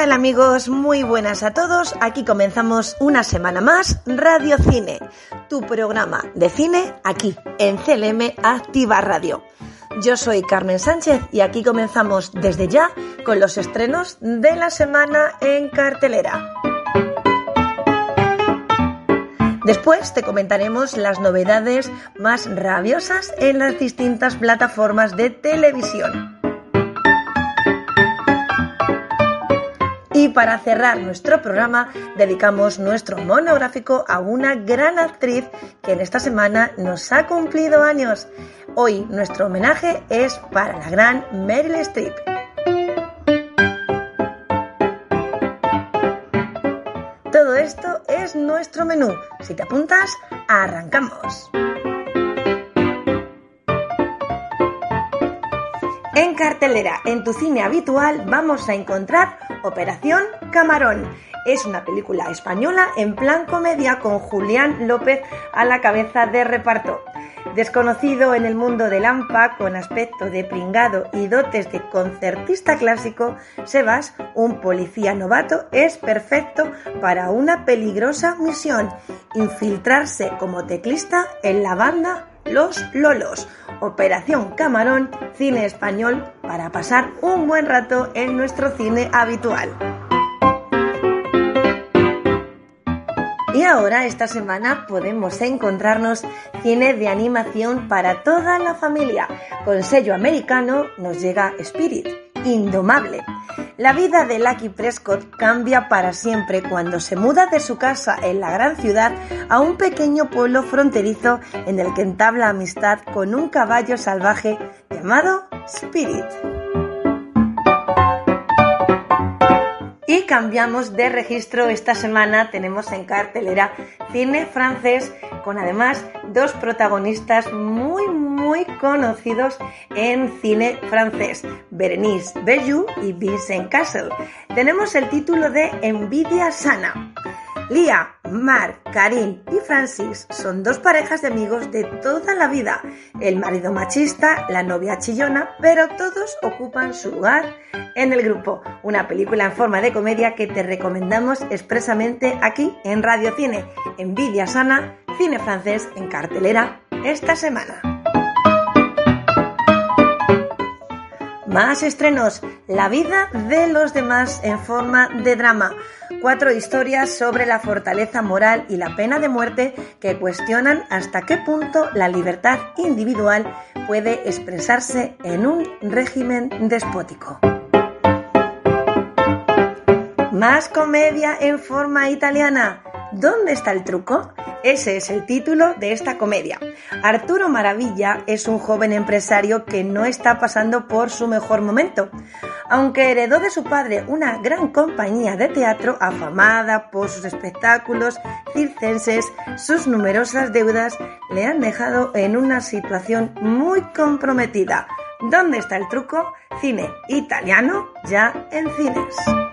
Tal amigos? Muy buenas a todos. Aquí comenzamos una semana más Radio Cine, tu programa de cine aquí en CLM Activa Radio. Yo soy Carmen Sánchez y aquí comenzamos desde ya con los estrenos de la semana en cartelera. Después te comentaremos las novedades más rabiosas en las distintas plataformas de televisión. Y para cerrar nuestro programa, dedicamos nuestro monográfico a una gran actriz que en esta semana nos ha cumplido años. Hoy nuestro homenaje es para la gran Meryl Streep. Todo esto es nuestro menú. Si te apuntas, arrancamos. En cartelera, en tu cine habitual, vamos a encontrar Operación Camarón. Es una película española en plan comedia con Julián López a la cabeza de reparto. Desconocido en el mundo del AMPA, con aspecto de pringado y dotes de concertista clásico, Sebas, un policía novato, es perfecto para una peligrosa misión, infiltrarse como teclista en la banda Los Lolos, Operación Camarón, cine español para pasar un buen rato en nuestro cine habitual. Y ahora, esta semana, podemos encontrarnos cine de animación para toda la familia. Con sello americano nos llega Spirit, Indomable. La vida de Lucky Prescott cambia para siempre cuando se muda de su casa en la gran ciudad a un pequeño pueblo fronterizo en el que entabla amistad con un caballo salvaje llamado Spirit. Y cambiamos de registro esta semana, tenemos en cartelera cine francés con además dos protagonistas muy muy conocidos en cine francés, Berenice Bejoux y Vincent Castle. Tenemos el título de Envidia sana. Lía, Marc, Karim y Francis son dos parejas de amigos de toda la vida. El marido machista, la novia chillona, pero todos ocupan su lugar en el grupo. Una película en forma de comedia que te recomendamos expresamente aquí en Radio Cine. Envidia sana, cine francés en cartelera esta semana. Más estrenos. La vida de los demás en forma de drama. Cuatro historias sobre la fortaleza moral y la pena de muerte que cuestionan hasta qué punto la libertad individual puede expresarse en un régimen despótico. Más comedia en forma italiana. ¿Dónde está el truco? Ese es el título de esta comedia. Arturo Maravilla es un joven empresario que no está pasando por su mejor momento. Aunque heredó de su padre una gran compañía de teatro afamada por sus espectáculos circenses, sus numerosas deudas le han dejado en una situación muy comprometida. ¿Dónde está el truco? Cine italiano ya en cines.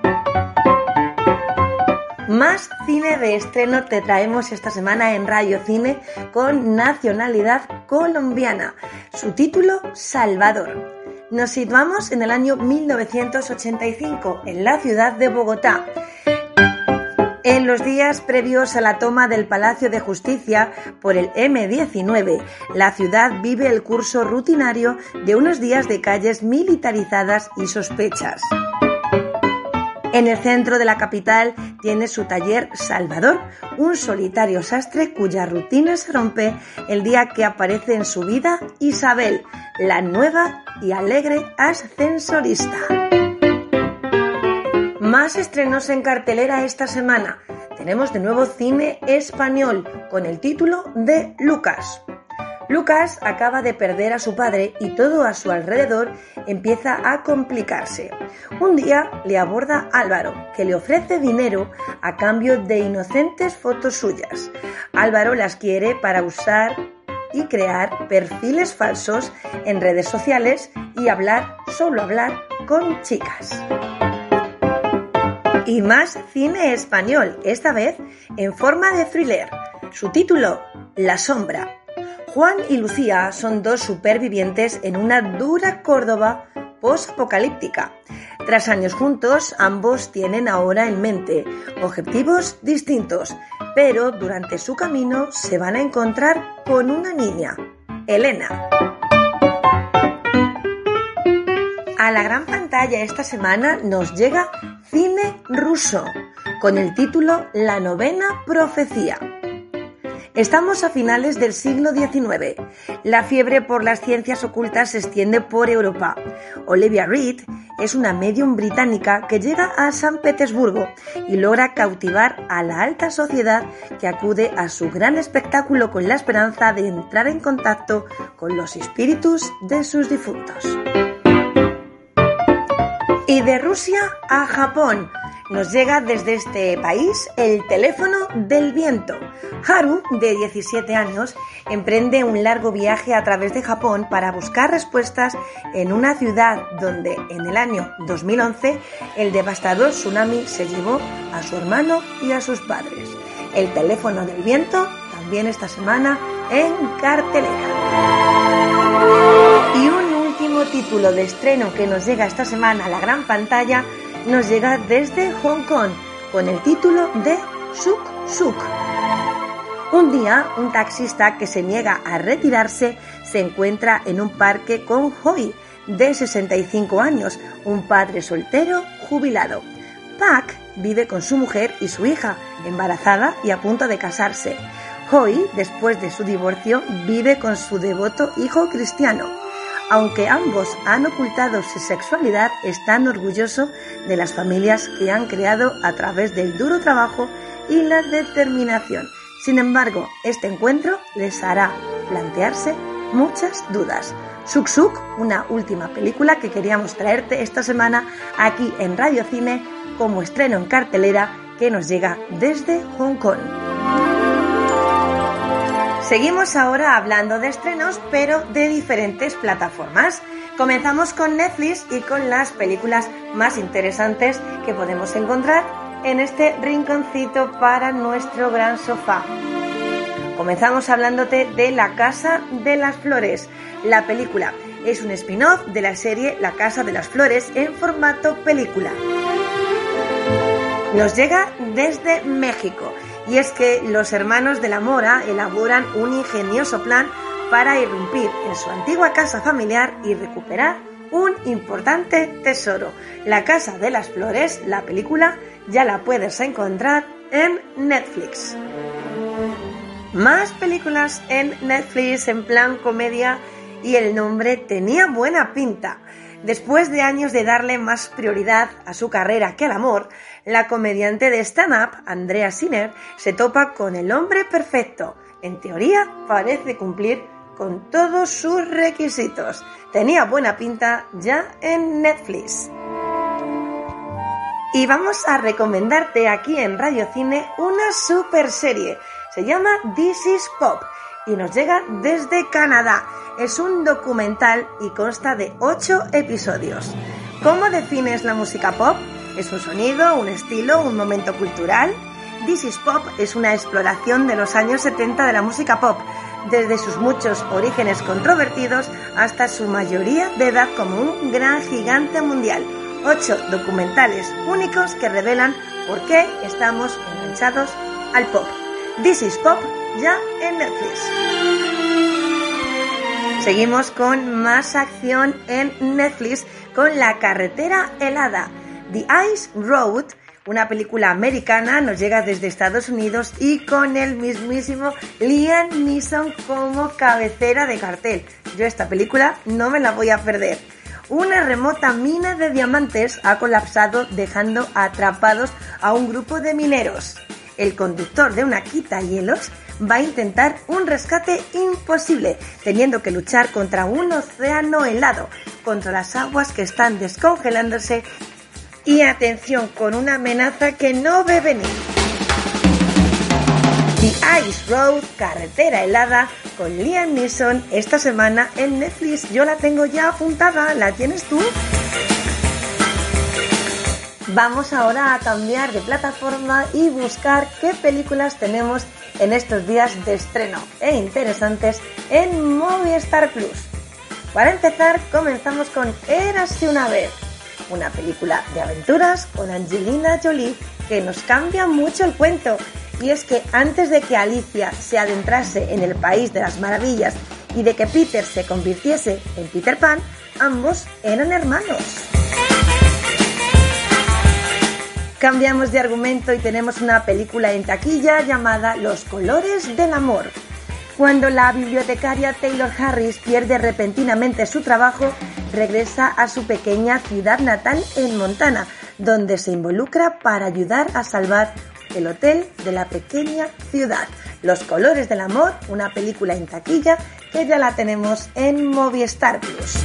Más cine de estreno te traemos esta semana en Radio Cine con nacionalidad colombiana. Su título, Salvador. Nos situamos en el año 1985, en la ciudad de Bogotá. En los días previos a la toma del Palacio de Justicia por el M-19, la ciudad vive el curso rutinario de unos días de calles militarizadas y sospechas. En el centro de la capital tiene su taller Salvador, un solitario sastre cuya rutina se rompe el día que aparece en su vida Isabel, la nueva y alegre ascensorista. Más estrenos en cartelera esta semana. Tenemos de nuevo cine español con el título de Lucas. Lucas acaba de perder a su padre y todo a su alrededor empieza a complicarse. Un día le aborda Álvaro, que le ofrece dinero a cambio de inocentes fotos suyas. Álvaro las quiere para usar y crear perfiles falsos en redes sociales y hablar, solo hablar, con chicas. Y más cine español, esta vez en forma de thriller. Su título, La Sombra. Juan y Lucía son dos supervivientes en una dura Córdoba post-apocalíptica. Tras años juntos, ambos tienen ahora en mente objetivos distintos, pero durante su camino se van a encontrar con una niña, Elena. A la gran pantalla esta semana nos llega cine ruso, con el título La novena profecía. Estamos a finales del siglo XIX. La fiebre por las ciencias ocultas se extiende por Europa. Olivia Reed es una medium británica que llega a San Petersburgo y logra cautivar a la alta sociedad que acude a su gran espectáculo con la esperanza de entrar en contacto con los espíritus de sus difuntos. Y de Rusia a Japón, nos llega desde este país el teléfono del viento. Haru, de 17 años, emprende un largo viaje a través de Japón para buscar respuestas en una ciudad donde en el año 2011 el devastador tsunami se llevó a su hermano y a sus padres. El teléfono del viento también esta semana en cartelera. Y un último título de estreno que nos llega esta semana a la gran pantalla nos llega desde Hong Kong con el título de Suk Suk. Un día, un taxista que se niega a retirarse se encuentra en un parque con Hoi, de 65 años, un padre soltero jubilado. Pak vive con su mujer y su hija, embarazada y a punto de casarse. Hoi, después de su divorcio, vive con su devoto hijo cristiano. Aunque ambos han ocultado su sexualidad, están orgullosos de las familias que han creado a través del duro trabajo y la determinación. Sin embargo, este encuentro les hará plantearse muchas dudas. Suk Suk, una última película que queríamos traerte esta semana aquí en Radio Cine como estreno en cartelera que nos llega desde Hong Kong. Seguimos ahora hablando de estrenos, pero de diferentes plataformas. Comenzamos con Netflix y con las películas más interesantes que podemos encontrar en este rinconcito para nuestro gran sofá. Comenzamos hablándote de La Casa de las Flores. La película es un spin-off de la serie La Casa de las Flores en formato película. Nos llega desde México y es que los hermanos de la Mora elaboran un ingenioso plan para irrumpir en su antigua casa familiar y recuperar un importante tesoro. La Casa de las Flores, la película, ya la puedes encontrar en Netflix. Más películas en Netflix en plan comedia y el nombre tenía buena pinta. Después de años de darle más prioridad a su carrera que al amor, la comediante de stand-up, Andrea Sinner, se topa con el hombre perfecto. En teoría, parece cumplir con todos sus requisitos. Tenía buena pinta ya en Netflix. Y vamos a recomendarte aquí en Radio Cine una super serie. Se llama This is Pop y nos llega desde Canadá. Es un documental y consta de 8 episodios. ¿Cómo defines la música pop? ¿Es un sonido, un estilo, un momento cultural? This is Pop es una exploración de los años 70 de la música pop, desde sus muchos orígenes controvertidos hasta su mayoría de edad como un gran gigante mundial. Ocho documentales únicos que revelan por qué estamos enganchados al pop. This is Pop ya en Netflix. Seguimos con más acción en Netflix con La carretera helada. The Ice Road, una película americana, nos llega desde Estados Unidos y con el mismísimo Liam Neeson como cabecera de cartel. Yo esta película no me la voy a perder. Una remota mina de diamantes ha colapsado dejando atrapados a un grupo de mineros. El conductor de una quita hielos va a intentar un rescate imposible, teniendo que luchar contra un océano helado, contra las aguas que están descongelándose y atención con una amenaza que no ve venir. The Ice Road, Carretera Helada, con Liam Neeson esta semana en Netflix. Yo la tengo ya apuntada, ¿la tienes tú? Vamos ahora a cambiar de plataforma y buscar qué películas tenemos en estos días de estreno e interesantes en Movistar Plus. Para empezar, comenzamos con Érase una vez, una película de aventuras con Angelina Jolie que nos cambia mucho el cuento. Y es que antes de que Alicia se adentrase en el país de las maravillas y de que Peter se convirtiese en Peter Pan, ambos eran hermanos. Cambiamos de argumento y tenemos una película en taquilla llamada Los colores del amor. Cuando la bibliotecaria Taylor Harris pierde repentinamente su trabajo, regresa a su pequeña ciudad natal en Montana, donde se involucra para ayudar a salvar el hotel de la pequeña ciudad. Los colores del amor, una película en taquilla que ya la tenemos en Movistar Plus.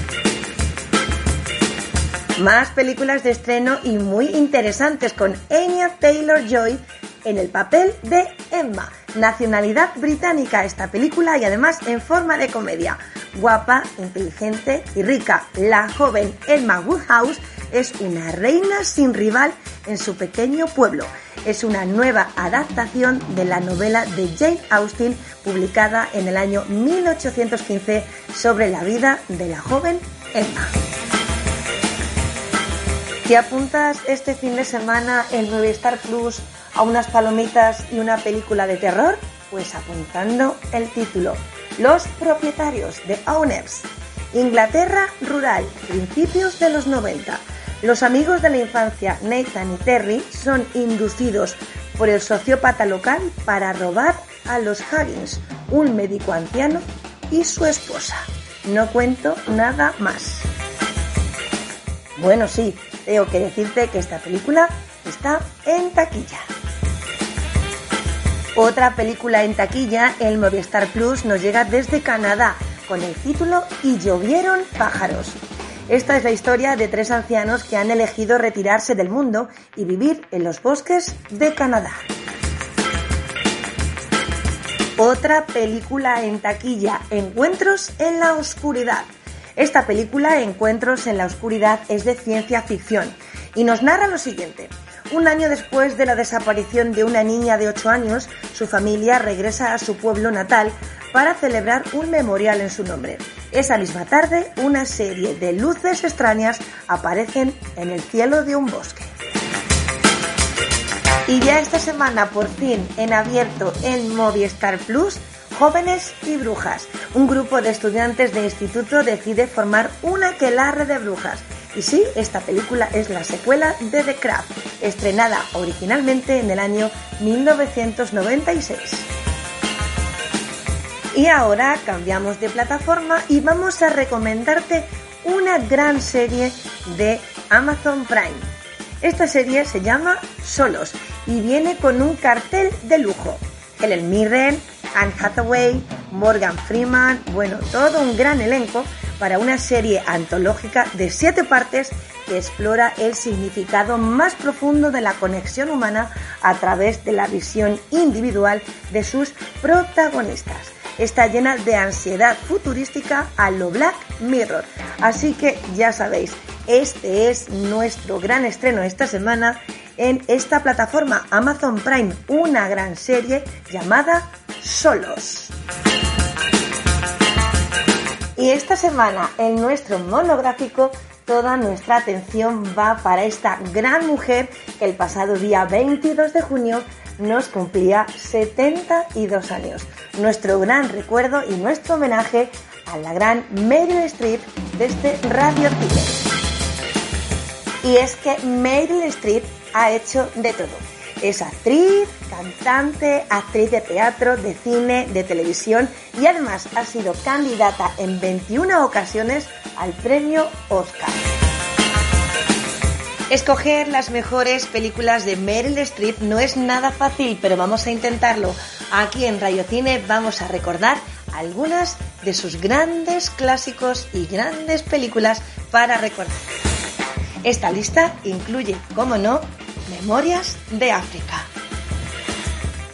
Más películas de estreno y muy interesantes con Anya Taylor-Joy en el papel de Emma. Nacionalidad británica esta película y además en forma de comedia. Guapa, inteligente y rica, la joven Emma Woodhouse es una reina sin rival en su pequeño pueblo. Es una nueva adaptación de la novela de Jane Austen publicada en el año 1815 sobre la vida de la joven Emma. ¿Te apuntas este fin de semana en Movistar Plus a unas palomitas y una película de terror? Pues apuntando el título. Los propietarios de Owners. Inglaterra rural, principios de los 90. Los amigos de la infancia, Nathan y Terry, son inducidos por el sociópata local para robar a los Huggins, un médico anciano y su esposa. No cuento nada más. Bueno, sí, tengo que decirte que esta película está en taquilla. Otra película en taquilla, el Movistar Plus, nos llega desde Canadá con el título Y llovieron pájaros. Esta es la historia de tres ancianos que han elegido retirarse del mundo y vivir en los bosques de Canadá. Otra película en taquilla, Encuentros en la Oscuridad. Esta película, Encuentros en la Oscuridad, es de ciencia ficción y nos narra lo siguiente. Un año después de la desaparición de una niña de 8 años, su familia regresa a su pueblo natal para celebrar un memorial en su nombre. Esa misma tarde, una serie de luces extrañas aparecen en el cielo de un bosque. Y ya esta semana, por fin, en abierto en Movistar Plus, Jóvenes y Brujas. Un grupo de estudiantes de instituto decide formar una aquelarre de brujas. Y sí, esta película es la secuela de The Craft, estrenada originalmente en el año 1996. Y ahora cambiamos de plataforma y vamos a recomendarte una gran serie de Amazon Prime. Esta serie se llama Solos y viene con un cartel de lujo. Helen Mirren, Anne Hathaway, Morgan Freeman, bueno, todo un gran elenco para una serie antológica de siete partes que explora el significado más profundo de la conexión humana a través de la visión individual de sus protagonistas. Está llena de ansiedad futurística a lo Black Mirror. Así que ya sabéis, este es nuestro gran estreno esta semana en esta plataforma Amazon Prime, una gran serie llamada Solos. Y esta semana en nuestro monográfico toda nuestra atención va para esta gran mujer que el pasado día 22 de junio nos cumplía 72 años. Nuestro gran recuerdo y nuestro homenaje a la gran Meryl Streep este Radio Cine. Y es que Meryl Streep ha hecho de todo. Es actriz, cantante, actriz de teatro, de cine, de televisión y además ha sido candidata en 21 ocasiones al premio Oscar. Escoger las mejores películas de Meryl Streep no es nada fácil, pero vamos a intentarlo. Aquí en Rayo Cine vamos a recordar algunas de sus grandes clásicos y grandes películas para recordar. Esta lista incluye, como no, Memorias de África.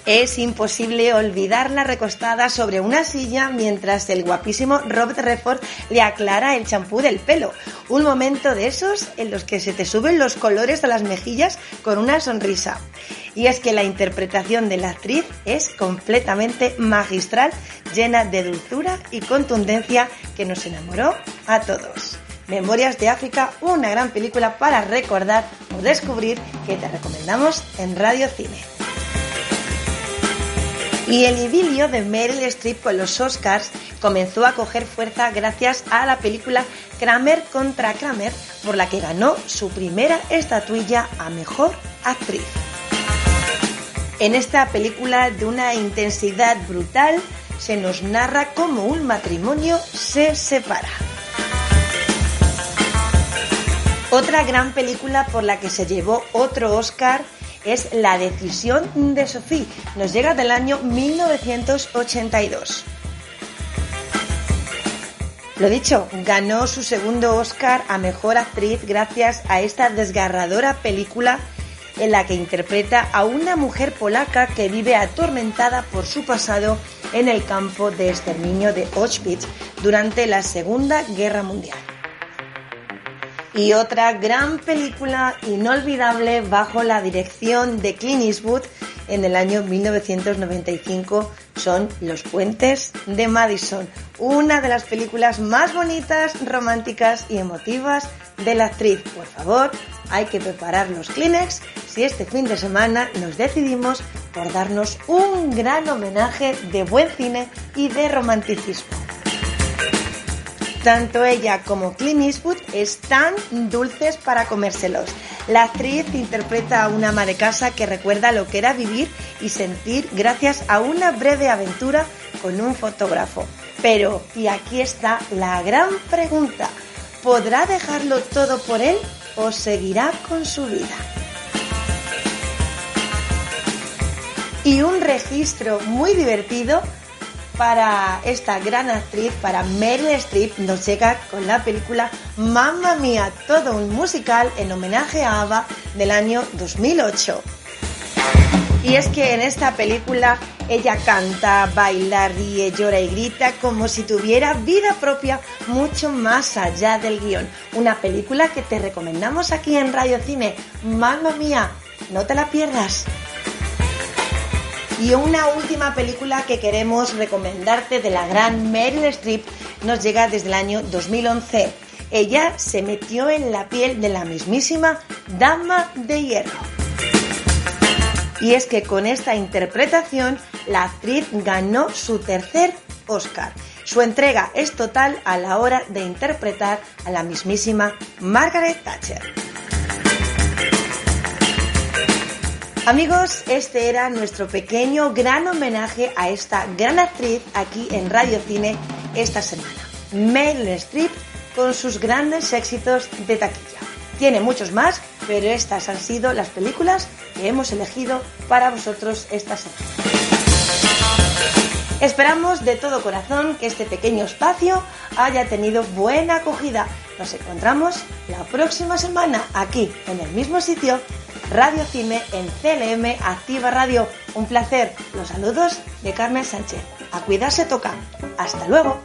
Es imposible olvidarla recostada sobre una silla mientras el guapísimo Robert Redford le aclara el champú del pelo. Un momento de esos en los que se te suben los colores a las mejillas con una sonrisa. Y es que la interpretación de la actriz es completamente magistral, llena de dulzura y contundencia que nos enamoró a todos. Memorias de África, una gran película para recordar o descubrir que te recomendamos en Radio Cine. Y el idilio de Meryl Streep con los Oscars comenzó a coger fuerza gracias a la película Kramer contra Kramer, por la que ganó su primera estatuilla a Mejor Actriz. En esta película de una intensidad brutal se nos narra cómo un matrimonio se separa. Otra gran película por la que se llevó otro Oscar es La decisión de Sophie. Nos llega del año 1982. Lo dicho, ganó su segundo Oscar a Mejor Actriz gracias a esta desgarradora película en la que interpreta a una mujer polaca que vive atormentada por su pasado en el campo de exterminio de Auschwitz durante la Segunda Guerra Mundial. Y otra gran película inolvidable bajo la dirección de Clint Eastwood en el año 1995 son Los puentes de Madison, una de las películas más bonitas, románticas y emotivas de la actriz. Por favor, hay que preparar los Kleenex si este fin de semana nos decidimos por darnos un gran homenaje de buen cine y de romanticismo. Tanto ella como Clint Eastwood están dulces para comérselos. La actriz interpreta a una ama de casa que recuerda lo que era vivir y sentir gracias a una breve aventura con un fotógrafo. Pero, y aquí está la gran pregunta, ¿podrá dejarlo todo por él o seguirá con su vida? Y un registro muy divertido para esta gran actriz, para Meryl Streep, nos llega con la película Mamma Mía, todo un musical en homenaje a Ava del año 2008. Y es que en esta película ella canta, baila, ríe, llora y grita como si tuviera vida propia mucho más allá del guion. Una película que te recomendamos aquí en Radio Cine. Mamma mía, no te la pierdas. Y una última película que queremos recomendarte de la gran Meryl Streep nos llega desde el año 2011. Ella se metió en la piel de la mismísima Dama de Hierro. Y es que con esta interpretación la actriz ganó su tercer Oscar. Su entrega es total a la hora de interpretar a la mismísima Margaret Thatcher. Amigos, este era nuestro pequeño gran homenaje a esta gran actriz aquí en Radio Cine esta semana. Meryl Streep con sus grandes éxitos de taquilla. Tiene muchos más, pero estas han sido las películas que hemos elegido para vosotros esta semana. Esperamos de todo corazón que este pequeño espacio haya tenido buena acogida. Nos encontramos la próxima semana aquí en el mismo sitio Radio Cine en CLM Activa Radio. Un placer. Los saludos de Carmen Sánchez. A cuidarse toca. Hasta luego.